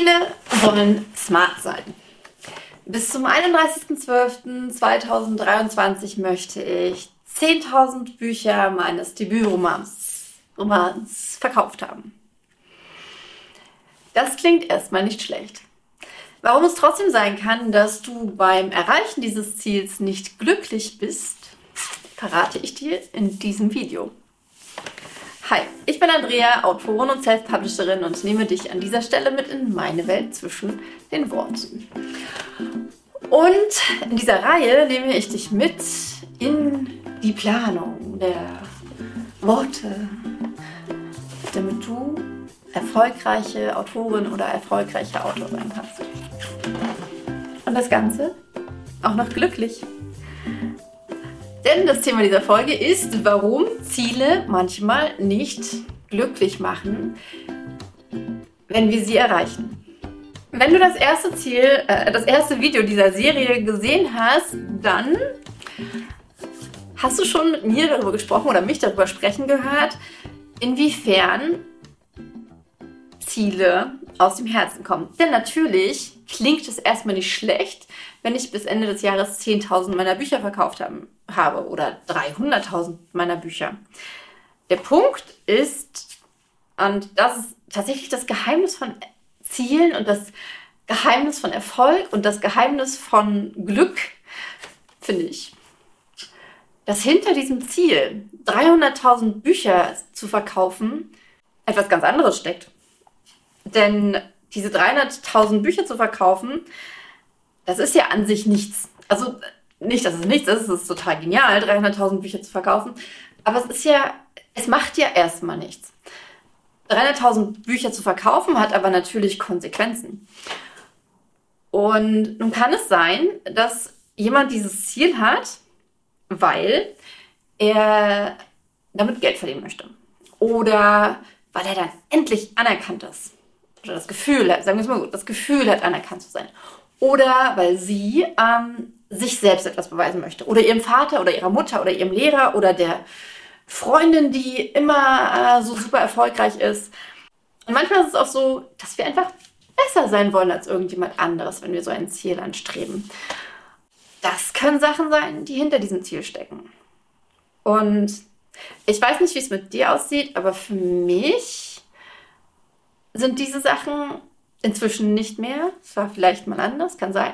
Ziele sollen smart sein. Bis zum 31.12.2023 möchte ich 10.000 Bücher meines Debütromans Romans verkauft haben. Das klingt erstmal nicht schlecht. Warum es trotzdem sein kann, dass du beim Erreichen dieses Ziels nicht glücklich bist, verrate ich dir in diesem Video. Hi, ich bin Andrea, Autorin und Self-Publisherin und nehme dich an dieser Stelle mit in meine Welt zwischen den Worten. Und in dieser Reihe nehme ich dich mit in die Planung der Worte, damit du erfolgreiche Autorin oder erfolgreicher Autor kannst. Und das Ganze auch noch glücklich. Denn das Thema dieser Folge ist, warum Ziele manchmal nicht glücklich machen, wenn wir sie erreichen. Wenn du das erste Ziel, äh, das erste Video dieser Serie gesehen hast, dann hast du schon mit mir darüber gesprochen oder mich darüber sprechen gehört, inwiefern Ziele aus dem Herzen kommen. Denn natürlich klingt es erstmal nicht schlecht, wenn ich bis Ende des Jahres 10.000 meiner Bücher verkauft haben, habe oder 300.000 meiner Bücher. Der Punkt ist, und das ist tatsächlich das Geheimnis von Zielen und das Geheimnis von Erfolg und das Geheimnis von Glück, finde ich, dass hinter diesem Ziel, 300.000 Bücher zu verkaufen, etwas ganz anderes steckt. Denn diese 300.000 Bücher zu verkaufen, das ist ja an sich nichts. Also nicht, dass es nichts ist, es ist total genial, 300.000 Bücher zu verkaufen, aber es ist ja, es macht ja erstmal nichts. 300.000 Bücher zu verkaufen hat aber natürlich Konsequenzen. Und nun kann es sein, dass jemand dieses Ziel hat, weil er damit Geld verdienen möchte. Oder weil er dann endlich anerkannt ist. Oder das Gefühl hat, sagen wir es mal gut, das Gefühl hat, anerkannt zu sein. Oder weil sie ähm, sich selbst etwas beweisen möchte. Oder ihrem Vater oder ihrer Mutter oder ihrem Lehrer oder der Freundin, die immer äh, so super erfolgreich ist. Und manchmal ist es auch so, dass wir einfach besser sein wollen als irgendjemand anderes, wenn wir so ein Ziel anstreben. Das können Sachen sein, die hinter diesem Ziel stecken. Und ich weiß nicht, wie es mit dir aussieht, aber für mich sind diese Sachen inzwischen nicht mehr. Es war vielleicht mal anders, kann sein.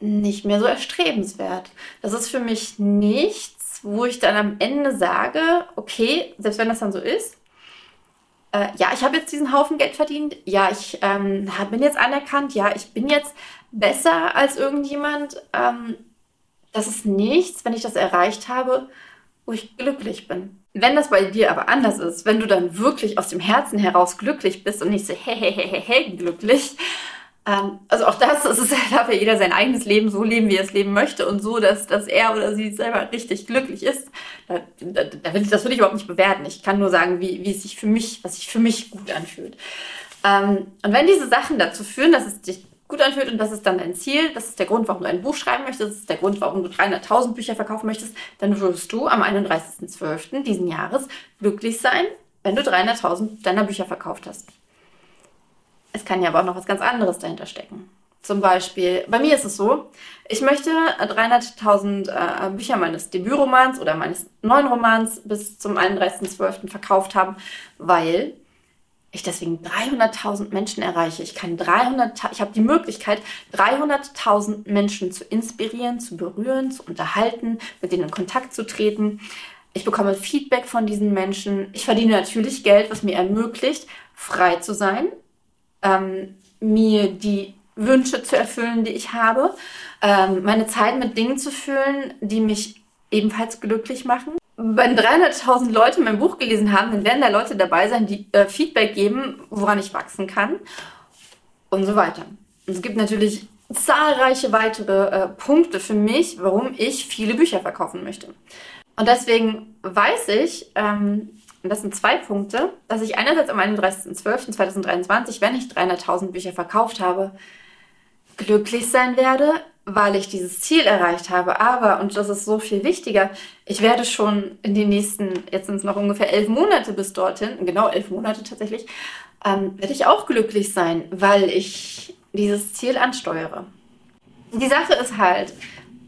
Nicht mehr so erstrebenswert. Das ist für mich nichts, wo ich dann am Ende sage, okay, selbst wenn das dann so ist, äh, ja, ich habe jetzt diesen Haufen Geld verdient, ja, ich ähm, bin jetzt anerkannt, ja, ich bin jetzt besser als irgendjemand. Ähm, das ist nichts, wenn ich das erreicht habe, wo ich glücklich bin. Wenn das bei dir aber anders ist, wenn du dann wirklich aus dem Herzen heraus glücklich bist und nicht so hey glücklich, also auch das, es ist, darf ja jeder sein eigenes Leben so leben, wie er es leben möchte und so, dass, dass er oder sie selber richtig glücklich ist. Da, da, da will ich, das will ich überhaupt nicht bewerten. Ich kann nur sagen, wie, wie es sich für mich, was sich für mich gut anfühlt. Ähm, und wenn diese Sachen dazu führen, dass es dich gut anfühlt und das ist dann dein Ziel, das ist der Grund, warum du ein Buch schreiben möchtest, das ist der Grund, warum du 300.000 Bücher verkaufen möchtest, dann wirst du am 31.12. diesen Jahres glücklich sein, wenn du 300.000 deiner Bücher verkauft hast. Es kann ja aber auch noch was ganz anderes dahinter stecken. Zum Beispiel, bei mir ist es so, ich möchte 300.000 äh, Bücher meines Debütromans oder meines neuen Romans bis zum 31.12. verkauft haben, weil ich deswegen 300.000 Menschen erreiche. Ich kann 300, ich habe die Möglichkeit, 300.000 Menschen zu inspirieren, zu berühren, zu unterhalten, mit denen in Kontakt zu treten. Ich bekomme Feedback von diesen Menschen. Ich verdiene natürlich Geld, was mir ermöglicht, frei zu sein, ähm, mir die Wünsche zu erfüllen, die ich habe, ähm, meine Zeit mit Dingen zu füllen, die mich ebenfalls glücklich machen. Wenn 300.000 Leute mein Buch gelesen haben, dann werden da Leute dabei sein, die äh, Feedback geben, woran ich wachsen kann und so weiter. Es gibt natürlich zahlreiche weitere äh, Punkte für mich, warum ich viele Bücher verkaufen möchte. Und deswegen weiß ich, ähm, und das sind zwei Punkte, dass ich einerseits am 31.12.2023, wenn ich 300.000 Bücher verkauft habe, glücklich sein werde, weil ich dieses Ziel erreicht habe. Aber, und das ist so viel wichtiger, ich werde schon in den nächsten, jetzt sind es noch ungefähr elf Monate bis dorthin, genau elf Monate tatsächlich, ähm, werde ich auch glücklich sein, weil ich dieses Ziel ansteuere. Die Sache ist halt,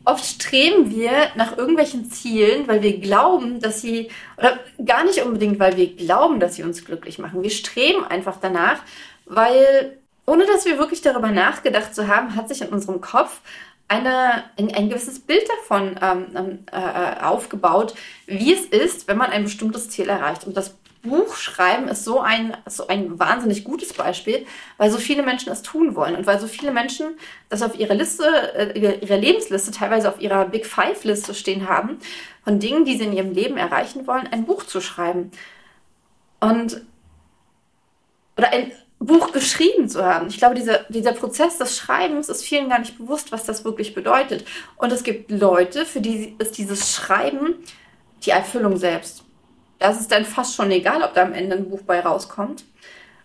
oft streben wir nach irgendwelchen Zielen, weil wir glauben, dass sie, oder gar nicht unbedingt, weil wir glauben, dass sie uns glücklich machen. Wir streben einfach danach, weil ohne dass wir wirklich darüber nachgedacht zu haben, hat sich in unserem Kopf eine, ein, ein gewisses Bild davon ähm, ähm äh, aufgebaut, wie es ist, wenn man ein bestimmtes Ziel erreicht. Und das Buchschreiben ist so ein, so ein wahnsinnig gutes Beispiel, weil so viele Menschen es tun wollen und weil so viele Menschen das auf ihrer Liste, äh, ihrer Lebensliste, teilweise auf ihrer Big Five Liste stehen haben, von Dingen, die sie in ihrem Leben erreichen wollen, ein Buch zu schreiben. Und, oder ein, Buch geschrieben zu haben. Ich glaube, dieser, dieser Prozess des Schreibens ist vielen gar nicht bewusst, was das wirklich bedeutet. Und es gibt Leute, für die ist dieses Schreiben die Erfüllung selbst. Das ist dann fast schon egal, ob da am Ende ein Buch bei rauskommt.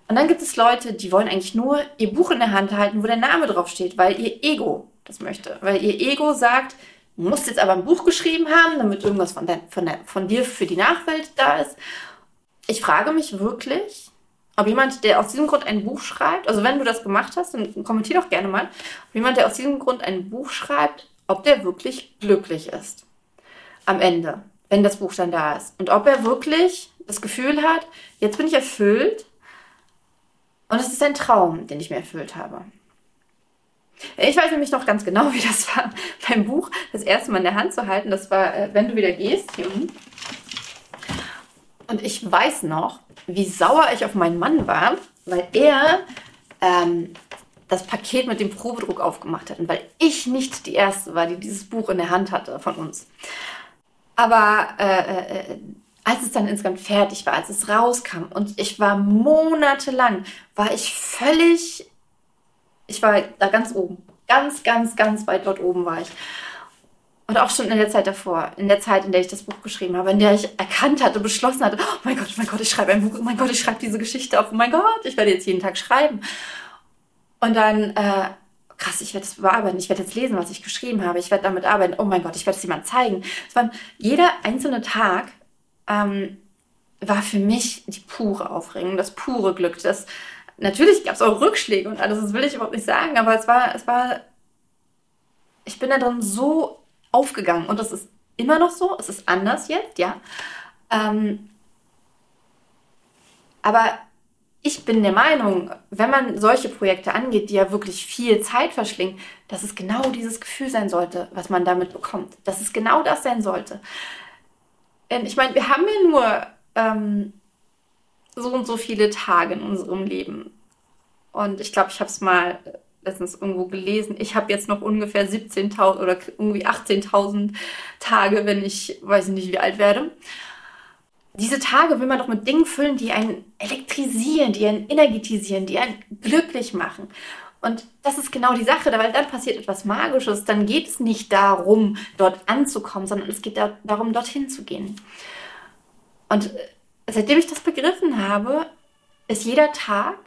Und dann gibt es Leute, die wollen eigentlich nur ihr Buch in der Hand halten, wo der Name drauf steht, weil ihr Ego das möchte. Weil ihr Ego sagt, du musst jetzt aber ein Buch geschrieben haben, damit irgendwas von, der, von, der, von dir für die Nachwelt da ist. Ich frage mich wirklich, ob jemand, der aus diesem Grund ein Buch schreibt, also wenn du das gemacht hast, dann kommentier doch gerne mal, ob jemand, der aus diesem Grund ein Buch schreibt, ob der wirklich glücklich ist. Am Ende, wenn das Buch dann da ist. Und ob er wirklich das Gefühl hat, jetzt bin ich erfüllt und es ist ein Traum, den ich mir erfüllt habe. Ich weiß nämlich noch ganz genau, wie das war, beim Buch das erste Mal in der Hand zu halten. Das war, äh, wenn du wieder gehst, hier unten. Und ich weiß noch, wie sauer ich auf meinen Mann war, weil er ähm, das Paket mit dem Probedruck aufgemacht hat und weil ich nicht die Erste war, die dieses Buch in der Hand hatte von uns. Aber äh, äh, als es dann insgesamt fertig war, als es rauskam und ich war monatelang, war ich völlig, ich war da ganz oben, ganz, ganz, ganz weit dort oben war ich. Und auch schon in der Zeit davor, in der Zeit, in der ich das Buch geschrieben habe, in der ich erkannt hatte, beschlossen hatte, oh mein Gott, oh mein Gott, ich schreibe ein Buch, oh mein Gott, ich schreibe diese Geschichte auf, oh mein Gott, ich werde jetzt jeden Tag schreiben. Und dann, äh, krass, ich werde es bearbeiten, ich werde jetzt lesen, was ich geschrieben habe, ich werde damit arbeiten, oh mein Gott, ich werde es jemand zeigen. Es war, jeder einzelne Tag ähm, war für mich die pure Aufregung, das pure Glück. Das, natürlich gab es auch Rückschläge und alles, das will ich überhaupt nicht sagen, aber es war, es war, ich bin da drin so aufgegangen. Und das ist immer noch so. Es ist anders jetzt, ja. Ähm, aber ich bin der Meinung, wenn man solche Projekte angeht, die ja wirklich viel Zeit verschlingen, dass es genau dieses Gefühl sein sollte, was man damit bekommt. Dass es genau das sein sollte. Denn ich meine, wir haben ja nur ähm, so und so viele Tage in unserem Leben. Und ich glaube, ich habe es mal letztens irgendwo gelesen, ich habe jetzt noch ungefähr 17.000 oder irgendwie 18.000 Tage, wenn ich weiß nicht wie alt werde. Diese Tage will man doch mit Dingen füllen, die einen elektrisieren, die einen energetisieren, die einen glücklich machen. Und das ist genau die Sache, weil dann passiert etwas Magisches. Dann geht es nicht darum, dort anzukommen, sondern es geht darum, dorthin zu gehen. Und seitdem ich das begriffen habe, ist jeder Tag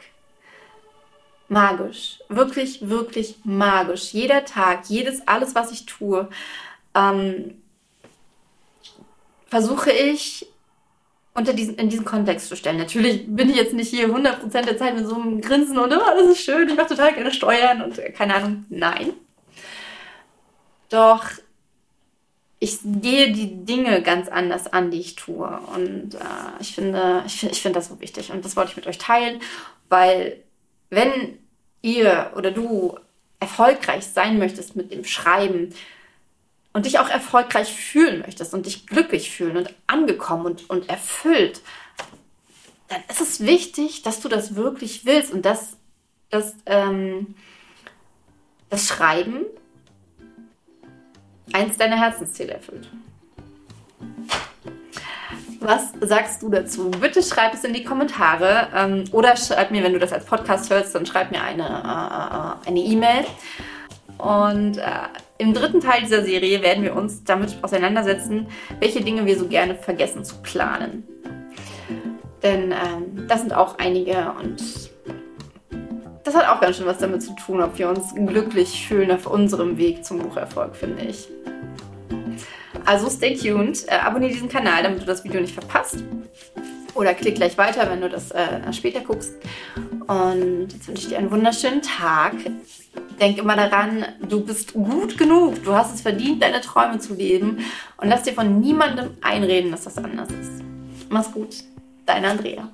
magisch. Wirklich, wirklich magisch. Jeder Tag, jedes, alles, was ich tue, ähm, versuche ich unter diesen, in diesen Kontext zu stellen. Natürlich bin ich jetzt nicht hier 100% der Zeit mit so einem Grinsen und oh, alles ist schön, ich mache total gerne Steuern und äh, keine Ahnung. Nein. Doch ich gehe die Dinge ganz anders an, die ich tue. Und äh, ich finde, ich, ich finde das so wichtig. Und das wollte ich mit euch teilen, weil wenn ihr oder du erfolgreich sein möchtest mit dem Schreiben und dich auch erfolgreich fühlen möchtest und dich glücklich fühlen und angekommen und, und erfüllt, dann ist es wichtig, dass du das wirklich willst und dass, dass ähm, das Schreiben eins deiner Herzensziele erfüllt. Was sagst du dazu? Bitte schreib es in die Kommentare ähm, oder schreib mir, wenn du das als Podcast hörst, dann schreib mir eine äh, eine E-Mail. Und äh, im dritten Teil dieser Serie werden wir uns damit auseinandersetzen, welche Dinge wir so gerne vergessen zu planen. Denn ähm, das sind auch einige und das hat auch ganz schön was damit zu tun, ob wir uns glücklich fühlen auf unserem Weg zum Bucherfolg, finde ich. Also stay tuned, äh, abonniere diesen Kanal, damit du das Video nicht verpasst. Oder klick gleich weiter, wenn du das äh, später guckst. Und jetzt wünsche ich dir einen wunderschönen Tag. Denk immer daran, du bist gut genug. Du hast es verdient, deine Träume zu leben. Und lass dir von niemandem einreden, dass das anders ist. Mach's gut. Deine Andrea.